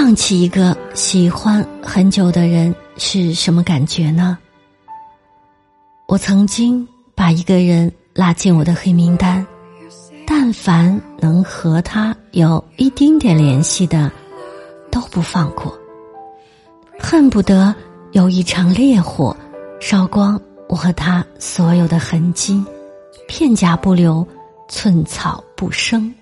放弃一个喜欢很久的人是什么感觉呢？我曾经把一个人拉进我的黑名单，但凡能和他有一丁点联系的，都不放过，恨不得有一场烈火烧光我和他所有的痕迹，片甲不留，寸草不生。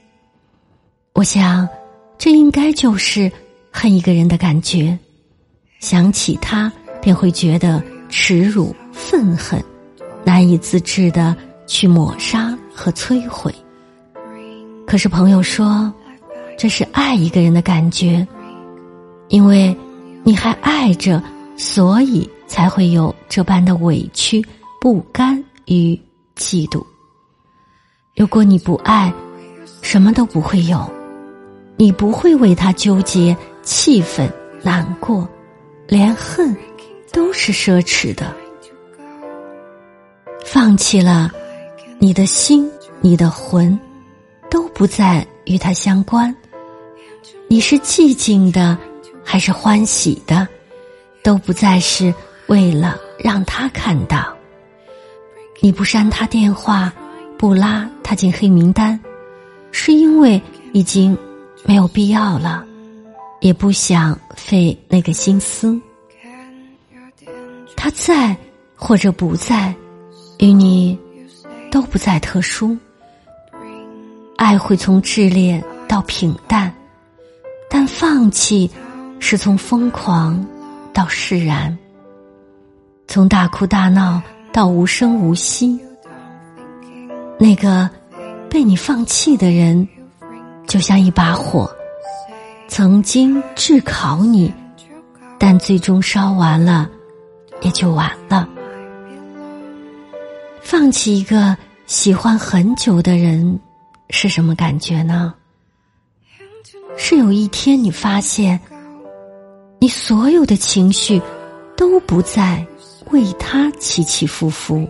我想，这应该就是恨一个人的感觉，想起他便会觉得耻辱、愤恨，难以自制的去抹杀和摧毁。可是朋友说，这是爱一个人的感觉，因为你还爱着，所以才会有这般的委屈、不甘与嫉妒。如果你不爱，什么都不会有，你不会为他纠结、气愤、难过，连恨都是奢侈的。放弃了，你的心、你的魂都不再与他相关。你是寂静的，还是欢喜的，都不再是为了让他看到。你不删他电话，不拉他进黑名单，是因为已经没有必要了，也不想费那个心思。他在或者不在，与你都不再特殊。爱会从炽烈到平淡，但放弃是从疯狂到释然，从大哭大闹到无声无息。那个被你放弃的人，就像一把火，曾经炙烤你，但最终烧完了，也就完了。放弃一个喜欢很久的人。是什么感觉呢？是有一天你发现，你所有的情绪都不再为他起起伏伏，